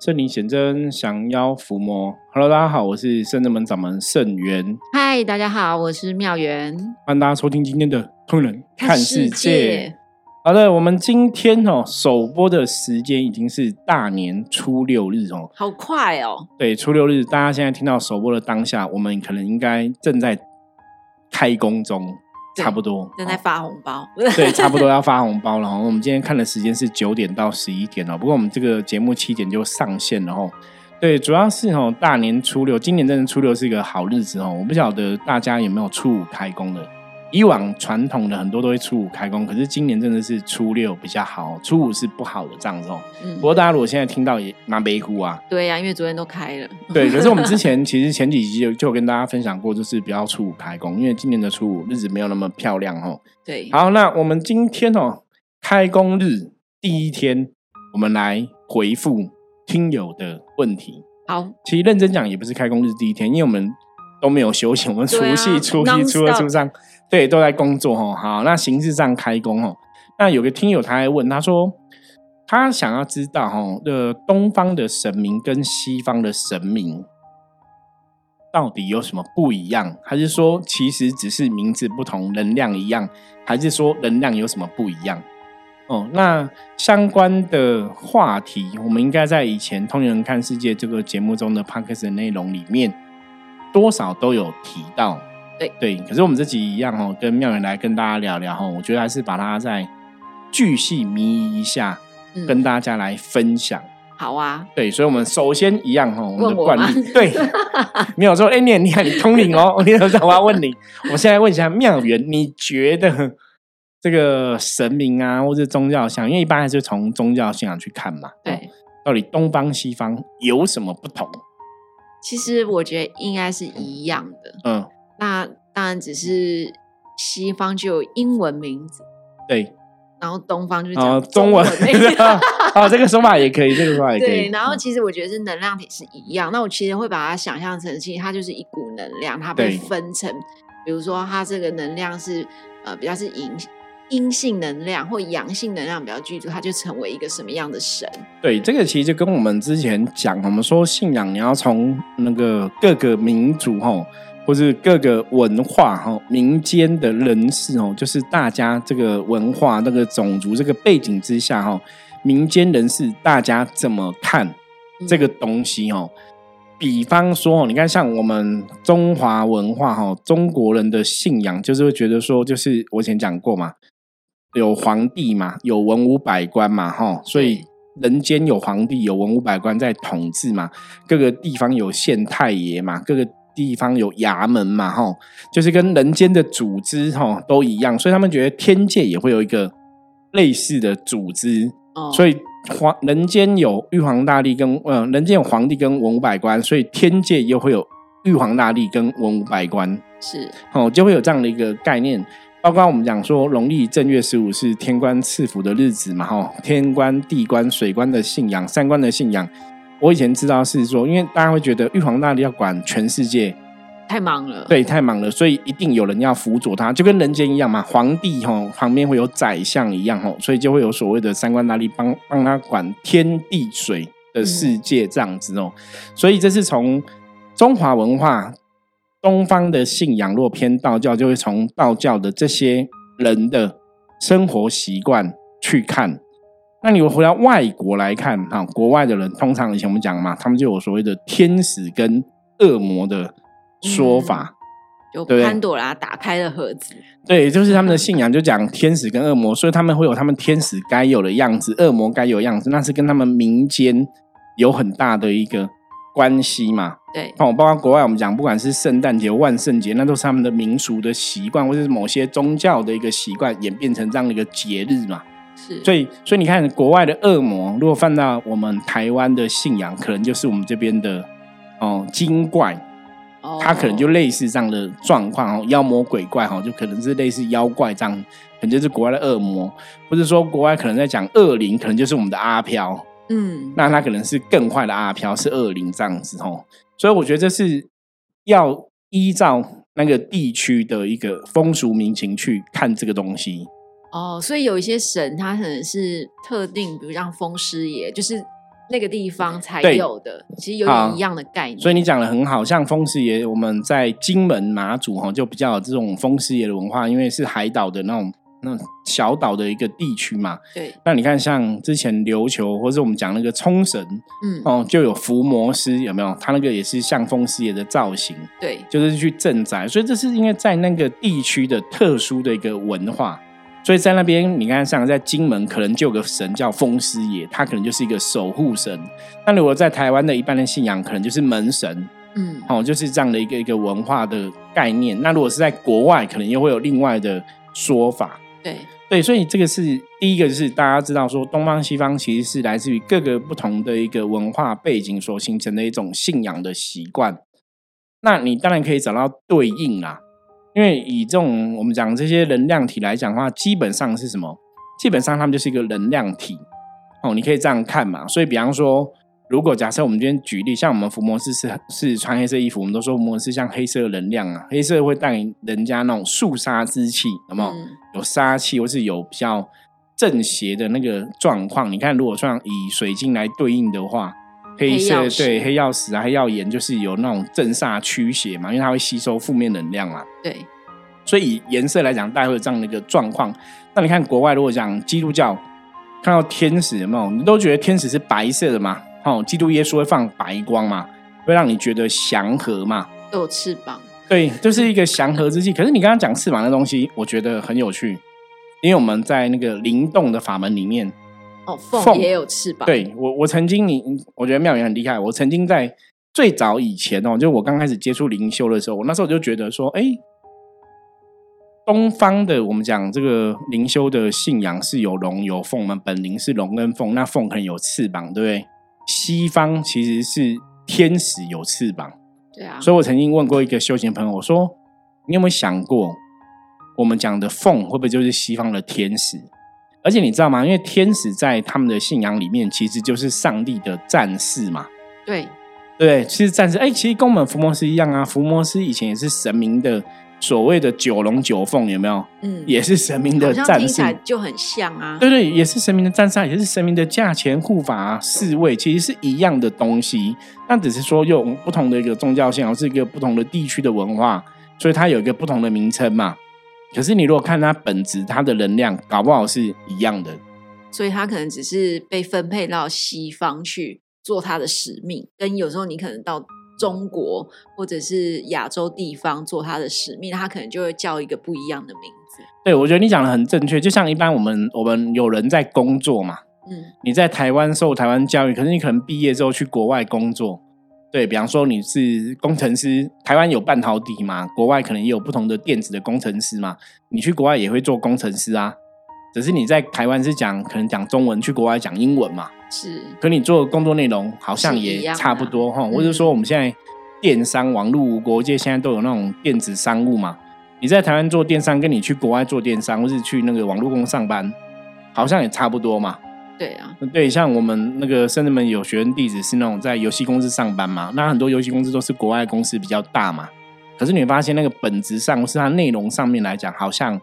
圣灵显真，降妖伏魔。Hello，大家好，我是圣真门掌门圣元。嗨，大家好，我是妙元。欢迎大家收听今天的《通人看世界》。好的，我们今天哦首播的时间已经是大年初六日哦，好快哦。对，初六日，大家现在听到首播的当下，我们可能应该正在开工中。差不多正在发红包，对，差不多要发红包了哈。我们今天看的时间是九点到十一点哦，不过我们这个节目七点就上线了哦。对，主要是哦，大年初六，今年真的初六是一个好日子哦。我不晓得大家有没有初五开工的。以往传统的很多都会初五开工，可是今年真的是初六比较好，初五是不好的这样子哦。不过大家如果现在听到也蛮悲哭啊。对呀，因为昨天都开了。对，可是我们之前其实前几集就就跟大家分享过，就是不要初五开工，因为今年的初五日子没有那么漂亮哦。对。好，那我们今天哦，开工日第一天，我们来回复听友的问题。好，其实认真讲也不是开工日第一天，因为我们都没有休息，我们除夕、初一、初二、初三。对，都在工作哦。好，那形式上开工哦。那有个听友他还问，他说他想要知道哈，的东方的神明跟西方的神明到底有什么不一样？还是说其实只是名字不同，能量一样？还是说能量有什么不一样？哦，那相关的话题，我们应该在以前《通人看世界》这个节目中的 p o d c a s 的内容里面，多少都有提到。对。对，可是我们这集一样哦，跟妙远来跟大家聊聊哈，我觉得还是把它再巨细靡遗一下，跟大家来分享。好啊，对，所以我们首先一样哈，我们的惯例，对，没有说，哎，你很厉害你通灵哦，我你等下我要问你，我现在问一下妙远，你觉得这个神明啊，或者宗教像，因为一般还是从宗教信仰去看嘛，对，到底东方西方有什么不同？其实我觉得应该是一样的，嗯。那当然只是西方就有英文名字，对，然后东方就讲中文，啊，这个说法也可以，这个说法也可以。对，然后其实我觉得是能量体是一样，那我其实会把它想象成，其实它就是一股能量，它被分成，比如说它这个能量是呃比较是阴阴性能量或阳性能量比较居住，它就成为一个什么样的神？对，这个其实就跟我们之前讲，我们说信仰你要从那个各个民族哈。或是各个文化哈，民间的人士哦，就是大家这个文化、那个种族、这个背景之下哈，民间人士大家怎么看这个东西哦？比方说，你看像我们中华文化哈，中国人的信仰就是会觉得说，就是我以前讲过嘛，有皇帝嘛，有文武百官嘛哈，所以人间有皇帝，有文武百官在统治嘛，各个地方有县太爷嘛，各个。地方有衙门嘛，哈，就是跟人间的组织哈都一样，所以他们觉得天界也会有一个类似的组织，哦所以皇人间有玉皇大帝跟呃人间有皇帝跟文武百官，所以天界又会有玉皇大帝跟文武百官，是哦，就会有这样的一个概念。包括我们讲说农历正月十五是天官赐福的日子嘛，哈，天官、地官、水官的信仰，三官的信仰。我以前知道是说，因为大家会觉得玉皇大帝要管全世界，太忙了，对，太忙了，所以一定有人要辅佐他，就跟人间一样嘛。皇帝吼旁边会有宰相一样吼，所以就会有所谓的三官大帝帮帮他管天地水的世界这样子哦。所以这是从中华文化、东方的信仰，若偏道教，就会从道教的这些人的生活习惯去看。那你回到外国来看，哈，国外的人通常以前我们讲嘛，他们就有所谓的天使跟恶魔的说法，就潘朵拉打开了盒子，对，就是他们的信仰就讲天使跟恶魔，所以他们会有他们天使该有的样子，恶魔该有样子，那是跟他们民间有很大的一个关系嘛。对，哦，包括国外我们讲，不管是圣诞节、万圣节，那都是他们的民俗的习惯，或者是某些宗教的一个习惯演变成这样的一个节日嘛。所以，所以你看，国外的恶魔，如果放到我们台湾的信仰，可能就是我们这边的哦精怪，哦，它可能就类似这样的状况哦，妖魔鬼怪哈，就可能是类似妖怪这样，可能就是国外的恶魔，或者说国外可能在讲恶灵，可能就是我们的阿飘，嗯，那他可能是更坏的阿飘，是恶灵这样子哦。所以我觉得这是要依照那个地区的一个风俗民情去看这个东西。哦，所以有一些神，他可能是特定，比如像风师爷，就是那个地方才有的，其实有点一样的概念。所以你讲的很好，像风师爷，我们在金门马祖哈就比较有这种风师爷的文化，因为是海岛的那种那种小岛的一个地区嘛。对，那你看，像之前琉球或者我们讲那个冲绳嗯，哦，就有伏魔师，有没有？他那个也是像风师爷的造型，对，就是去镇宅，所以这是因为在那个地区的特殊的一个文化。所以在那边，你看，像在金门，可能就有个神叫风师爷，他可能就是一个守护神。那如果在台湾的一般的信仰，可能就是门神，嗯，哦，就是这样的一个一个文化的概念。那如果是在国外，可能又会有另外的说法。对，对，所以这个是第一个，就是大家知道说，东方西方其实是来自于各个不同的一个文化背景所形成的一种信仰的习惯。那你当然可以找到对应啦，因为以这种我们讲这些能量体来讲的话，基本上是什么？基本上他们就是一个能量体哦，你可以这样看嘛。所以，比方说，如果假设我们今天举例，像我们伏魔师是是穿黑色衣服，我们都说伏魔师像黑色的能量啊，黑色会带给人家那种肃杀之气，有没有？嗯有杀气，或是有比较正邪的那个状况。你看，如果像以水晶来对应的话，黑色黑对黑曜石啊、黑曜岩就是有那种正煞驱邪嘛，因为它会吸收负面能量嘛。对，所以以颜色来讲，大概会有这样的一个状况。那你看国外，如果讲基督教，看到天使有没有？你都觉得天使是白色的嘛？哦，基督耶稣会放白光嘛，会让你觉得祥和嘛。都有翅膀。对，就是一个祥和之气。可是你刚刚讲翅膀的东西，我觉得很有趣，因为我们在那个灵动的法门里面，哦，凤凤也有翅膀。，对我我曾经你，我觉得妙言很厉害。我曾经在最早以前哦，就我刚开始接触灵修的时候，我那时候就觉得说，哎，东方的我们讲这个灵修的信仰是有龙有凤嘛，本灵是龙跟凤，那凤可能有翅膀，对不对？西方其实是天使有翅膀。对啊，所以我曾经问过一个修行朋友，我说：“你有没有想过，我们讲的凤会不会就是西方的天使？而且你知道吗？因为天使在他们的信仰里面，其实就是上帝的战士嘛。对，对，其实战士，哎，其实跟我们伏魔师一样啊。伏魔师以前也是神明的所谓的九龙九凤，有没有？嗯，也是神明的战士就很像啊。对对，也是神明的战士啊，也是神明的价钱护法、啊、侍卫，其实是一样的东西。那只是说用不同的一个宗教信仰，是一个不同的地区的文化，所以它有一个不同的名称嘛。可是你如果看它本质，它的能量搞不好是一样的。所以他可能只是被分配到西方去做他的使命，跟有时候你可能到中国或者是亚洲地方做他的使命，他可能就会叫一个不一样的名字。对，我觉得你讲的很正确。就像一般我们我们有人在工作嘛，嗯，你在台湾受台湾教育，可是你可能毕业之后去国外工作。对比方说你是工程师，台湾有半导体嘛，国外可能也有不同的电子的工程师嘛，你去国外也会做工程师啊。只是你在台湾是讲可能讲中文，去国外讲英文嘛。是，可你做的工作内容好像也差不多哈，嗯或者说我们现在电商、网络无国界，现在都有那种电子商务嘛。你在台湾做电商，跟你去国外做电商，或是去那个网络公司上班，好像也差不多嘛。对啊，对，像我们那个甚至们有学生弟子是那种在游戏公司上班嘛，那很多游戏公司都是国外公司比较大嘛。可是你会发现那个本质上是它内容上面来讲，好像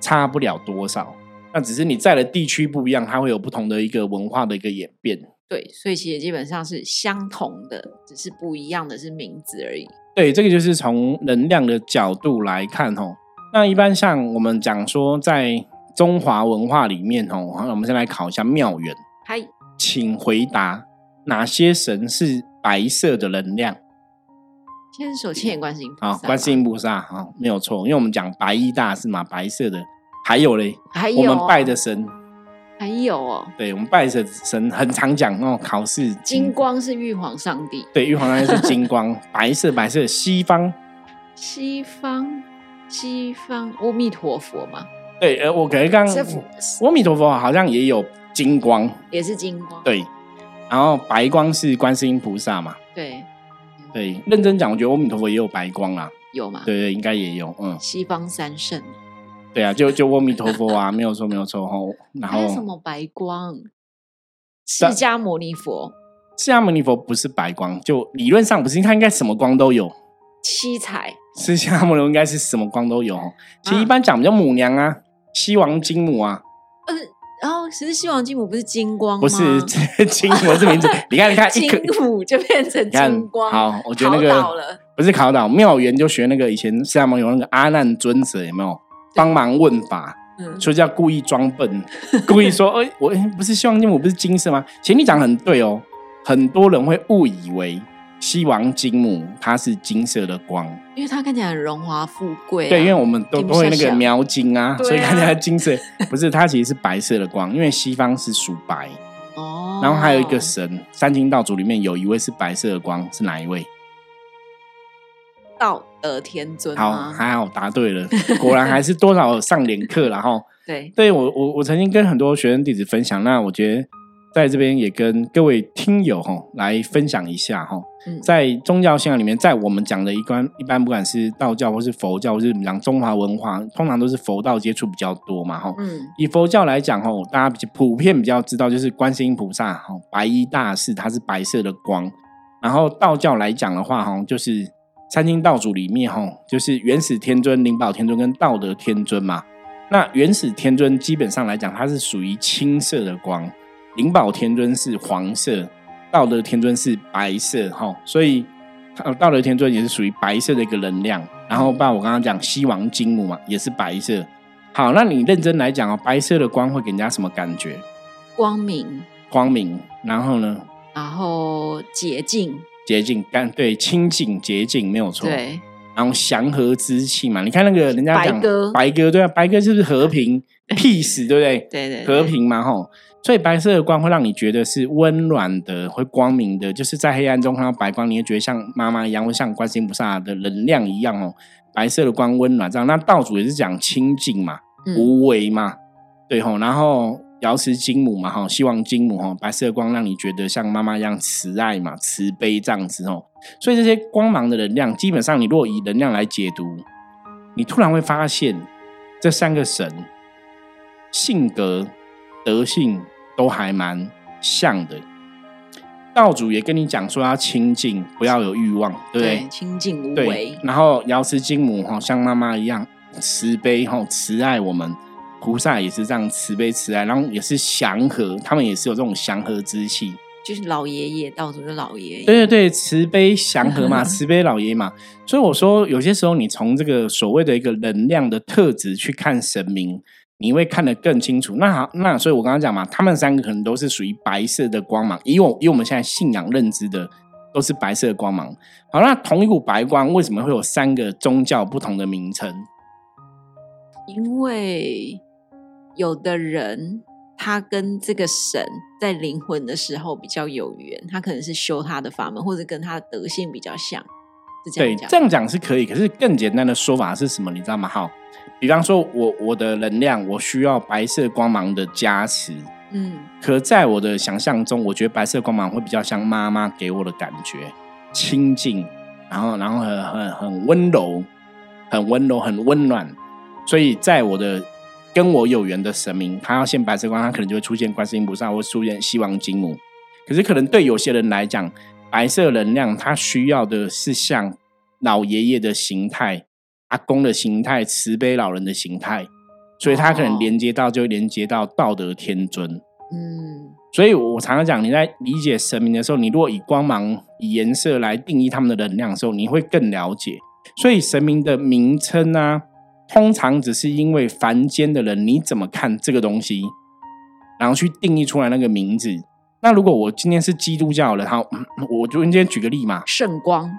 差不了多少。那只是你在的地区不一样，它会有不同的一个文化的一个演变。对，所以其实基本上是相同的，只是不一样的是名字而已。对，这个就是从能量的角度来看哦。那一般像我们讲说，在中华文化里面哦，我们先来考一下妙远，嗨，请回答哪些神是白色的能量？千手千眼观世音菩萨好，吧，观世音菩萨，好，没有错，因为我们讲白衣大士嘛，白色的。还有嘞，还有。我们拜哦的神，还有哦，对我们拜的神很常讲哦，考试金，光是玉皇上帝，对，玉皇上帝是金光，白色白色，西方，西方西方阿弥陀佛嘛，对，呃，我可能刚是佛阿弥陀佛好像也有金光，也是金光，对，然后白光是观世音菩萨嘛，对，对，认真讲，我觉得阿弥陀佛也有白光啊，有嘛？对对，应该也有，嗯，西方三圣，对啊，就就阿弥陀佛啊，没有错没有错吼，然还有什后么白光？释迦牟尼佛释迦牟尼佛不是白光，就理论上不是，他应该什么光都有，七彩，释迦牟尼佛应该是什么光都有哦。其实啊一般讲比较母娘啊，西王金母啊，然后其实西王金母不是金光吗？不是 金母是名字，你 看你看，金母就变成金光。好，我觉得那个不是考倒妙缘，就学那个以前释迦牟尼有那个阿难尊者有没有帮忙问法？嗯，所以叫故意装笨，故意说，哎，我不是西王金母，不是金色吗？其实你讲很对哦，很多人会误以为。西王金母，它是金色的光，因为它看起来很荣华富贵。对，因为我们都都会那个描金啊，所以看起来金色。不是，它其实是白色的光，因为西方是属白。哦。然后还有一个神，三清道祖里面有一位是白色的光，是哪一位？道德天尊。好，还好答对了，果然还是多少上点课了哈。对，对我我我曾经跟很多学生弟子分享，那我觉得。在这边也跟各位听友哈来分享一下哈，在宗教信仰里面，在我们讲的一般一般不管是道教或是佛教，或是讲中华文化，通常都是佛道接触比较多嘛哈。嗯，以佛教来讲哈，大家比较普遍比较知道就是观世音菩萨哈，白衣大士，它是白色的光。然后道教来讲的话哈，就是三清道祖里面哈，就是元始天尊、灵宝天尊跟道德天尊嘛。那元始天尊基本上来讲，它是属于青色的光。灵宝天尊是黄色，道德天尊是白色，哈，所以道德天尊也是属于白色的一个能量。然后，把我刚刚讲西王金母嘛，也是白色。好，那你认真来讲哦，白色的光会给人家什么感觉？光明，光明。然后呢？然后洁净，洁净，干对，清净洁净没有错。对。然后祥和之气嘛，你看那个人家讲白鸽，白鸽对啊，白鸽就是和平 peace，对不对？对对，和平嘛，吼。所以白色的光会让你觉得是温暖的，会光明的，就是在黑暗中看到白光，你会觉得像妈妈一样，会像观世音菩萨的能量一样哦。白色的光温暖这样，那道主也是讲清净嘛，无为嘛，对吼。然后瑶池金母嘛，哈，希望金母哈，白色的光让你觉得像妈妈一样慈爱嘛，慈悲这样子哦。所以这些光芒的能量，基本上你若以能量来解读，你突然会发现这三个神性格、德性。都还蛮像的，道主也跟你讲说要清净，不要有欲望，对不对？清净无为。然后瑶池金母哈，像妈妈一样慈悲哈，慈爱我们。菩萨也是这样慈悲慈爱，然后也是祥和，他们也是有这种祥和之气。就是老爷爷，道主的老爷爷。对对对，慈悲祥和嘛，慈悲老爷嘛。所以我说，有些时候你从这个所谓的一个能量的特质去看神明。你会看得更清楚。那好，那所以我刚刚讲嘛，他们三个可能都是属于白色的光芒，以我以我们现在信仰认知的，都是白色的光芒。好，那同一股白光为什么会有三个宗教不同的名称？因为有的人他跟这个神在灵魂的时候比较有缘，他可能是修他的法门，或者跟他的德性比较像。对，这样讲是可以。可是更简单的说法是什么？你知道吗？好。比方说，我我的能量，我需要白色光芒的加持。嗯，可在我的想象中，我觉得白色光芒会比较像妈妈给我的感觉，清净，然后然后很很很温柔，很温柔，很温暖。所以在我的跟我有缘的神明，他要现白色光，他可能就会出现观世音菩萨，或出现西王金母。可是可能对有些人来讲，白色能量它需要的是像老爷爷的形态。阿公的形态，慈悲老人的形态，所以它可能连接到，就连接到道德天尊。嗯，所以我常常讲，你在理解神明的时候，你如果以光芒、以颜色来定义他们的能量的时候，你会更了解。所以神明的名称啊，通常只是因为凡间的人你怎么看这个东西，然后去定义出来那个名字。那如果我今天是基督教的，好，我就今天举个例嘛，圣光。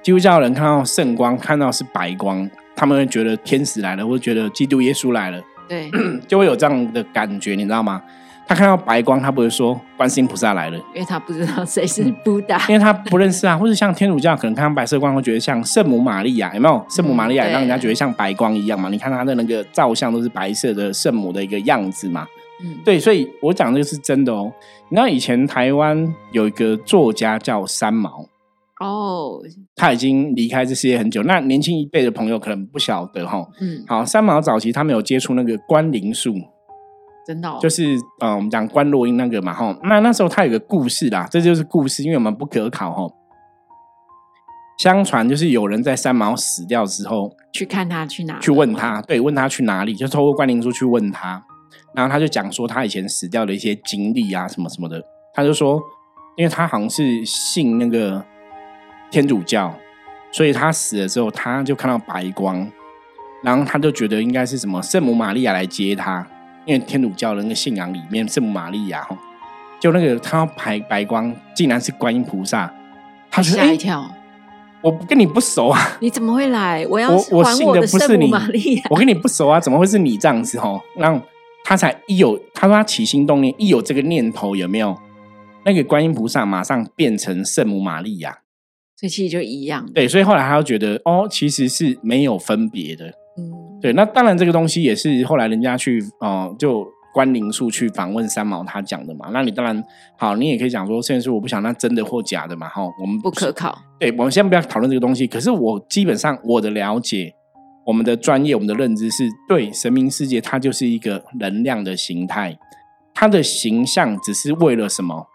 基督教人看到圣光，看到是白光，他们会觉得天使来了，或者觉得基督耶稣来了，对，就会有这样的感觉，你知道吗？他看到白光，他不会说观世音菩萨来了，因为他不知道谁是布达，因为他不认识啊。或者像天主教，可能看到白色光，会觉得像圣母玛利亚，有没有？圣母玛利亚让人家觉得像白光一样嘛？你看他的那个照相都是白色的圣母的一个样子嘛？嗯，对，所以我讲这个是真的哦。你知道以前台湾有一个作家叫三毛。哦，他已经离开这世界很久。那年轻一辈的朋友可能不晓得哈。嗯，好，三毛早期他没有接触那个关灵术，真的，就是呃，我们讲关洛音那个嘛哈。那那时候他有个故事啦，这就是故事，因为我们不可考哈。相传就是有人在三毛死掉之后，去看他去哪，去问他，对，问他去哪里，就透过关灵术去问他。然后他就讲说他以前死掉的一些经历啊，什么什么的。他就说，因为他好像是信那个天主教，所以他死了之后，他就看到白光，然后他就觉得应该是什么圣母玛利亚来接他，因为天主教的那个信仰里面，圣母玛利亚哈，就那个看到白白光，竟然是观音菩萨，他吓一跳。我跟你不熟啊！你怎么会来？我要我我信的不是你，丽我跟你不熟啊！怎么会是你这样子？吼，让他才一有，他说他起心动念，一有这个念头，有没有？那个观音菩萨马上变成圣母玛利亚，所以其实就一样。对，所以后来他就觉得，哦，其实是没有分别的。嗯，对。那当然，这个东西也是后来人家去哦，就。关灵术去访问三毛，他讲的嘛，那你当然好，你也可以讲说，虽然说我不想那真的或假的嘛，哈，我们不可靠。对，我们先不要讨论这个东西。可是我基本上我的了解，我们的专业，我们的认知是对神明世界，它就是一个能量的形态，它的形象只是为了什么？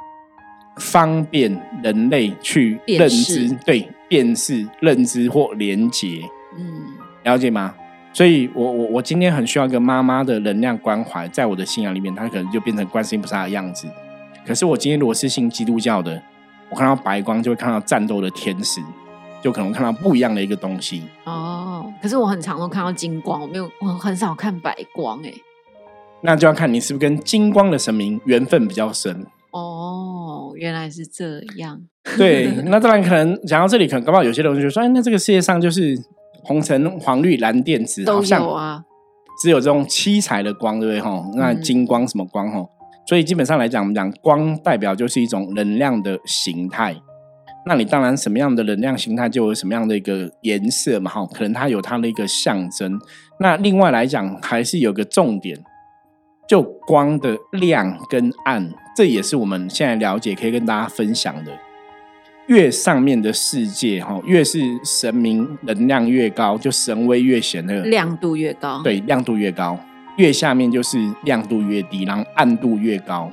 方便人类去认知，对，辨识、认知或连接。嗯，了解吗？所以，我我我今天很需要一个妈妈的能量关怀，在我的信仰里面，她可能就变成观世音菩萨的样子。可是，我今天如果是信基督教的，我看到白光就会看到战斗的天使，就可能看到不一样的一个东西。哦，可是我很常都看到金光，我没有，我很少看白光。哎，那就要看你是不是跟金光的神明缘分比较深。哦，原来是这样。对，那当然可能讲到这里，可能刚好有些人就说：“哎，那这个世界上就是。”红橙黄绿蓝靛紫，都有啊。只有这种七彩的光，对不对？哈，那金光什么光？哈，所以基本上来讲，我们讲光代表就是一种能量的形态。那你当然什么样的能量形态，就有什么样的一个颜色嘛？哈，可能它有它的一个象征。那另外来讲，还是有个重点，就光的亮跟暗，这也是我们现在了解可以跟大家分享的。越上面的世界哈，越是神明能量越高，就神威越显，那个亮度越高。对，亮度越高，越下面就是亮度越低，然后暗度越高。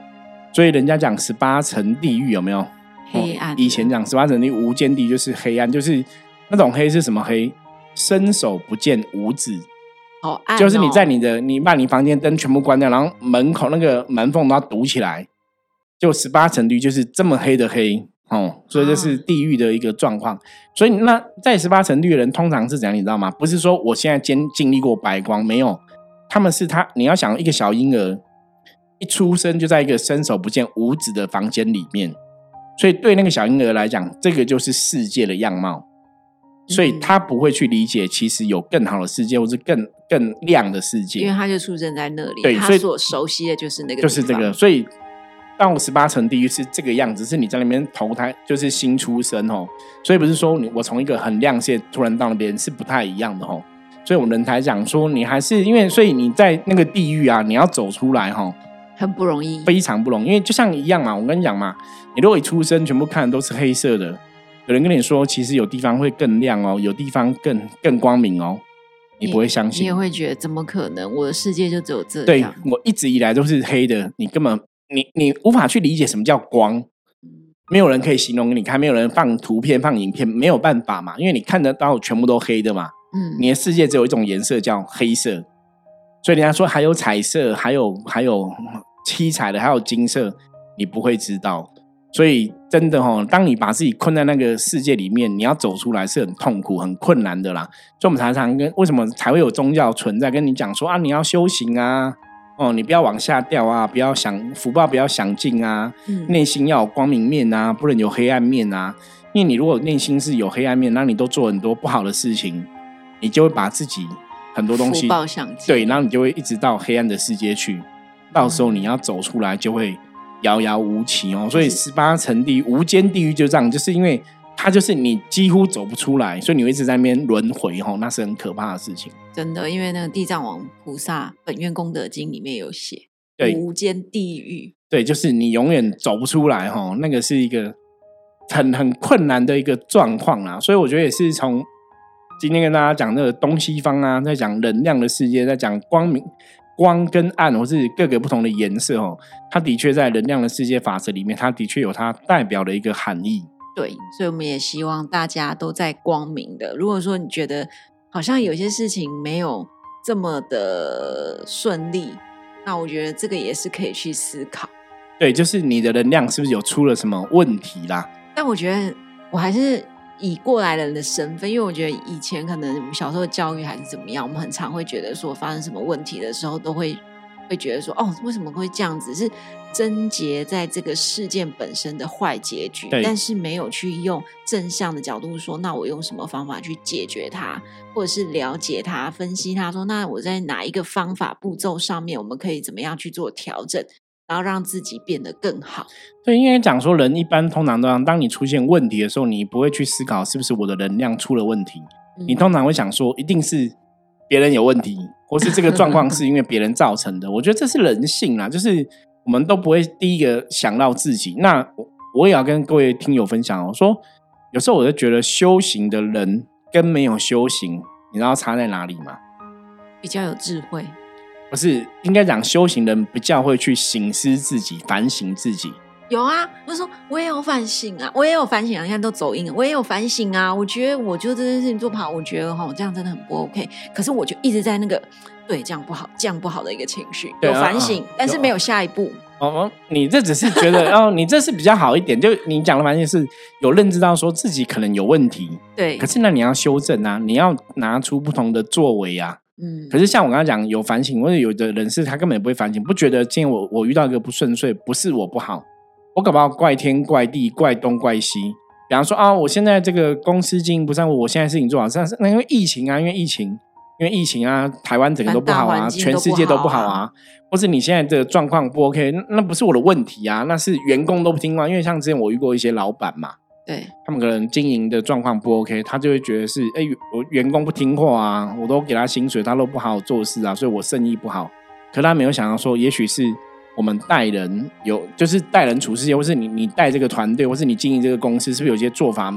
所以人家讲十八层地狱有没有？黑暗。以前讲十八层地无间地就是黑暗，就是那种黑是什么黑？伸手不见五指。哦，暗。就是你在你的你把你房间灯全部关掉，然后门口那个门缝都要堵起来，就十八层地就是这么黑的黑。哦，所以这是地狱的一个状况。所以那在十八层地狱的人通常是怎样？你知道吗？不是说我现在经经历过白光，没有。他们是他，你要想一个小婴儿一出生就在一个伸手不见五指的房间里面，所以对那个小婴儿来讲，这个就是世界的样貌。所以他不会去理解，其实有更好的世界，或是更更亮的世界。因为他就出生在那里，对，他所熟悉的就是那个，就是这个，所以。到十八层地狱是这个样子，是你在那边投胎，就是新出生哦。所以不是说你我从一个很亮线突然到那边是不太一样的哦。所以我们人才讲说，你还是因为，所以你在那个地狱啊，你要走出来哈，很不容易，非常不容易。因为就像一样嘛，我跟你讲嘛，你如果一出生全部看的都是黑色的，有人跟你说，其实有地方会更亮哦，有地方更更光明哦，你不会相信，你也会觉得怎么可能？我的世界就只有这样。对我一直以来都是黑的，你根本。你你无法去理解什么叫光，没有人可以形容给你看，没有人放图片放影片，没有办法嘛，因为你看得到全部都黑的嘛，嗯，你的世界只有一种颜色叫黑色，所以人家说还有彩色，还有还有七彩的，还有金色，你不会知道，所以真的哦，当你把自己困在那个世界里面，你要走出来是很痛苦、很困难的啦。所以我们常常跟为什么才会有宗教存在，跟你讲说啊，你要修行啊。哦，你不要往下掉啊！不要想福报，不要想尽啊！内心要有光明面啊，不能有黑暗面啊！因为你如果内心是有黑暗面，那你都做很多不好的事情，你就会把自己很多东西对，然后你就会一直到黑暗的世界去，到时候你要走出来就会遥遥无期哦。所以十八层地狱、无间地狱就这样，就是因为。它就是你几乎走不出来，所以你一直在那边轮回吼，那是很可怕的事情。真的，因为那个地藏王菩萨本愿功德经里面有写，对无间地狱，对，就是你永远走不出来哈，那个是一个很很困难的一个状况啊。所以我觉得也是从今天跟大家讲那个东西方啊，在讲能量的世界，在讲光明、光跟暗，或是各个不同的颜色哦，它的确在能量的世界法则里面，它的确有它代表的一个含义。对，所以我们也希望大家都在光明的。如果说你觉得好像有些事情没有这么的顺利，那我觉得这个也是可以去思考。对，就是你的能量是不是有出了什么问题啦？但我觉得我还是以过来人的身份，因为我觉得以前可能我们小时候教育还是怎么样，我们很常会觉得说发生什么问题的时候，都会会觉得说哦，为什么会这样子？是症结在这个事件本身的坏结局，但是没有去用正向的角度说，那我用什么方法去解决它，或者是了解它、分析它，说那我在哪一个方法步骤上面，我们可以怎么样去做调整？然后让自己变得更好。对，因为讲说人一般通常都样，当你出现问题的时候，你不会去思考是不是我的能量出了问题，你通常会想说一定是别人有问题，或是这个状况是因为别人造成的。我觉得这是人性啦，就是我们都不会第一个想到自己。那我我也要跟各位听友分享哦，说有时候我就觉得修行的人跟没有修行，你知道差在哪里吗？比较有智慧。不是应该讲修行人比较会去醒思自己、反省自己。有啊，我说我也有反省啊，我也有反省啊。你看都走音了，我也有反省啊。我觉得我就这件事情做不好，我觉得哈这样真的很不 OK。可是我就一直在那个对这样不好、这样不好的一个情绪，有反省，但是没有下一步。哦，你这只是觉得 哦，你这是比较好一点。就你讲的反省是有认知到说自己可能有问题，对。可是那你要修正啊，你要拿出不同的作为啊。嗯，可是像我刚刚讲有反省，或者有的人是他根本不会反省，不觉得今天我我遇到一个不顺遂，不是我不好，我搞不好怪天怪地怪东怪西。比方说啊，我现在这个公司经营不善，我现在事情做好，但是那因为疫情啊，因为疫情，因为疫情啊，台湾整个都不好啊，全世界都不好啊，或是你现在的状况不 OK，那不是我的问题啊，那是员工都不听话。因为像之前我遇过一些老板嘛。对他们可能经营的状况不 OK，他就会觉得是哎，我员工不听话啊，我都给他薪水，他都不好好做事啊，所以我生意不好。可他没有想到说，也许是我们带人有，就是待人处事，或是你你带这个团队，或是你经营这个公司，是不是有些做法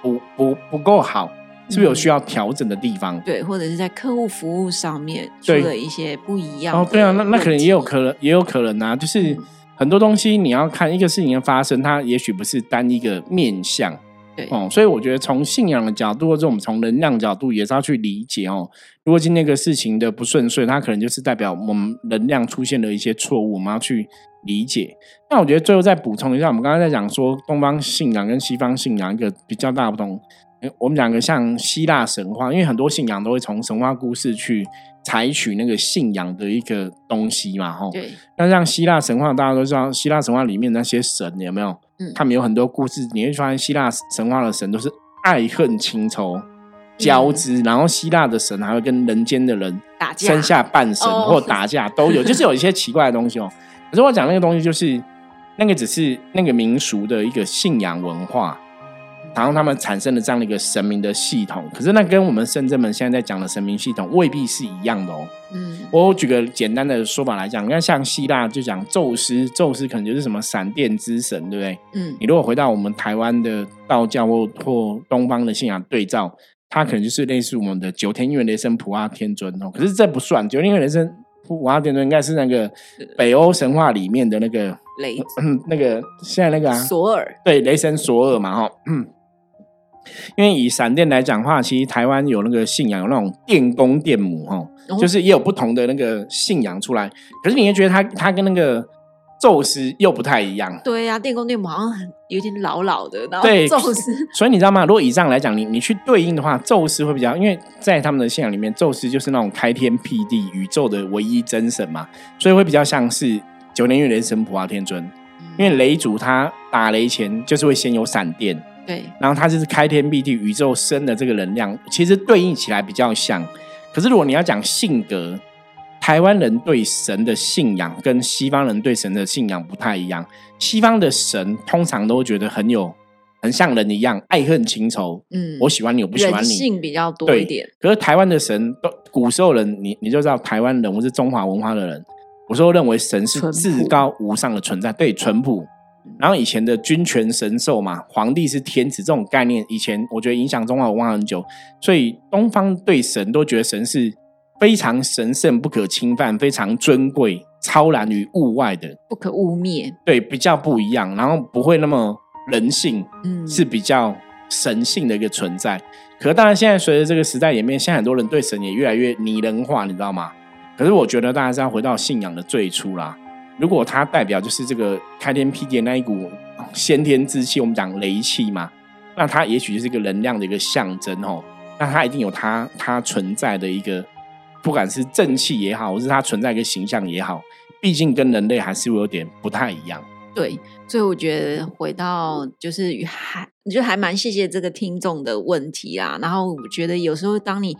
不不不够好？是不是有需要调整的地方？对，或者是在客户服务上面出了一些不一样。哦，对啊，那那可能也有可能，也有可能啊，就是。很多东西你要看一个事情的发生，它也许不是单一个面相，对哦，所以我觉得从信仰的角度或者我们从能量角度也是要去理解哦。如果今天一个事情的不顺遂，它可能就是代表我们能量出现了一些错误，我们要去理解。那我觉得最后再补充一下，我们刚刚在讲说东方信仰跟西方信仰一个比较大不同。我们讲个像希腊神话，因为很多信仰都会从神话故事去。采取那个信仰的一个东西嘛，吼。对。那像希腊神话，大家都知道，希腊神话里面那些神有没有？嗯。他们有很多故事，你会发现希腊神话的神都是爱恨情仇交织，然后希腊的神还会跟人间的人打架，生下半神或打架都有，就是有一些奇怪的东西哦。可是我讲那个东西，就是那个只是那个民俗的一个信仰文化。然后他们产生了这样的一个神明的系统，可是那跟我们圣正们现在在讲的神明系统未必是一样的哦。嗯，我举个简单的说法来讲，你看像希腊就讲宙斯，宙斯可能就是什么闪电之神，对不对？嗯，你如果回到我们台湾的道教或或东方的信仰对照，它可能就是类似我们的九天月雷神普阿天尊哦。可是这不算，九天月雷神普阿天尊应该是那个北欧神话里面的那个雷，那个现在那个啊索尔，对，雷神索尔嘛，哈。因为以闪电来讲话，其实台湾有那个信仰，有那种电公电母哈，就是也有不同的那个信仰出来。可是你会觉得他他跟那个宙斯又不太一样。对呀，电公电母好像很有点老老的。然后宙斯，所以你知道吗？如果以上来讲，你你去对应的话，宙斯会比较，因为在他们的信仰里面，宙斯就是那种开天辟地、宇宙的唯一真神嘛，所以会比较像是九年月雷神普化天尊。因为雷主他打雷前就是会先有闪电。对，然后它就是开天辟地、宇宙生的这个能量，其实对应起来比较像。可是如果你要讲性格，台湾人对神的信仰跟西方人对神的信仰不太一样。西方的神通常都觉得很有，很像人一样，爱恨情仇。嗯，我喜欢你，我不喜欢你，性比较多一点。可是台湾的神，都古时候人，你你就知道台湾人或是中华文化的人，我说认为神是至高无上的存在，对淳朴。然后以前的君权神授嘛，皇帝是天子这种概念，以前我觉得影响中华文化很久，所以东方对神都觉得神是非常神圣、不可侵犯、非常尊贵、超然于物外的，不可污蔑。对，比较不一样，然后不会那么人性，嗯，是比较神性的一个存在。可当然，现在随着这个时代演变，现在很多人对神也越来越拟人化，你知道吗？可可是我觉得大家是要回到信仰的最初啦。如果它代表就是这个开天辟地那一股先天之气，我们讲雷气嘛，那它也许就是一个能量的一个象征哦。那它一定有它它存在的一个，不管是正气也好，或是它存在一个形象也好，毕竟跟人类还是会有点不太一样。对，所以我觉得回到就是还，就还蛮谢谢这个听众的问题啦。然后我觉得有时候当你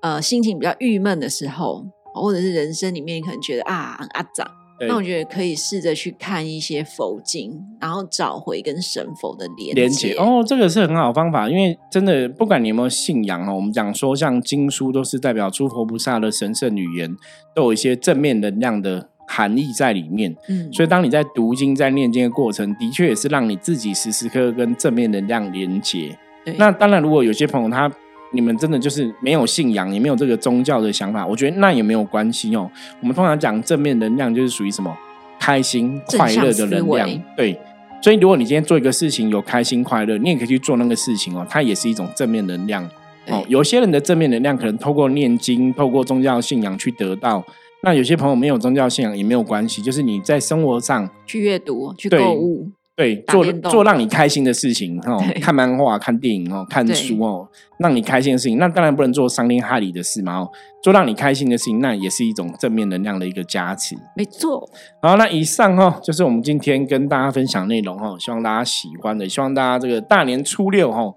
呃心情比较郁闷的时候，或者是人生里面可能觉得啊阿长，那我觉得可以试着去看一些佛经，然后找回跟神佛的连接。哦，这个是很好的方法，因为真的不管你有没有信仰哦，我们讲说像经书都是代表诸佛菩萨的神圣语言，都有一些正面能量的。含义在里面，嗯，所以当你在读经、在念经的过程，的确也是让你自己时时刻刻跟正面能量连接。那当然，如果有些朋友他你们真的就是没有信仰，也没有这个宗教的想法，我觉得那也没有关系哦。我们通常讲正面能量，就是属于什么开心快乐的能量。对，所以如果你今天做一个事情有开心快乐，你也可以去做那个事情哦，它也是一种正面能量哦。有些人的正面能量可能透过念经、透过宗教信仰去得到。那有些朋友没有宗教信仰也没有关系，就是你在生活上去阅读、去购物，对，做做让你开心的事情哦，看漫画、看电影哦，看书哦，让你开心的事情。那当然不能做伤天害理的事嘛哦，做让你开心的事情，那也是一种正面能量的一个加持。没错。好，那以上哈就是我们今天跟大家分享内容哈，希望大家喜欢的，希望大家这个大年初六哈。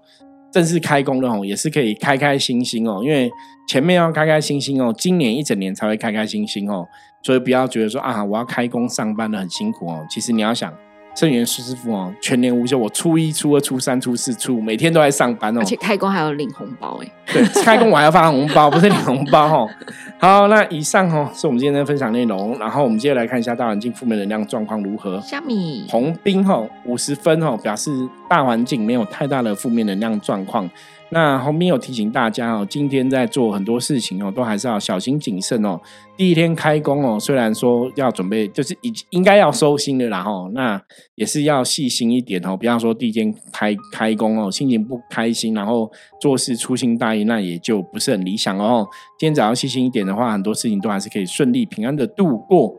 正式开工了哦，也是可以开开心心哦，因为前面要开开心心哦，今年一整年才会开开心心哦，所以不要觉得说啊，我要开工上班的很辛苦哦，其实你要想。圣元师师傅哦，全年无休，我初一、初二、初三、初四、初五，每天都在上班哦。而且开工还要领红包哎。对，开工我还要发红包，不是领红包哦。好，那以上哦是我们今天的分享内容，然后我们接下来看一下大环境负面能量状况如何。虾米红兵哦五十分哦，表示大环境没有太大的负面能量状况。那后面有提醒大家哦，今天在做很多事情哦，都还是要小心谨慎哦。第一天开工哦，虽然说要准备，就是已应该要收心的啦吼，那也是要细心一点哦。比方说第一天开开工哦，心情不开心，然后做事粗心大意，那也就不是很理想哦。今天只要细心一点的话，很多事情都还是可以顺利平安的度过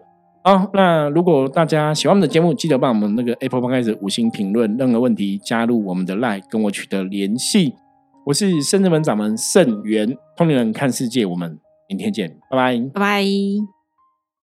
好。那如果大家喜欢我们的节目，记得帮我们那个 Apple Podcast 五星评论，任何问题加入我们的 Line 跟我取得联系。我是圣智门掌门圣元，通灵人看世界，我们明天见，拜拜，拜拜。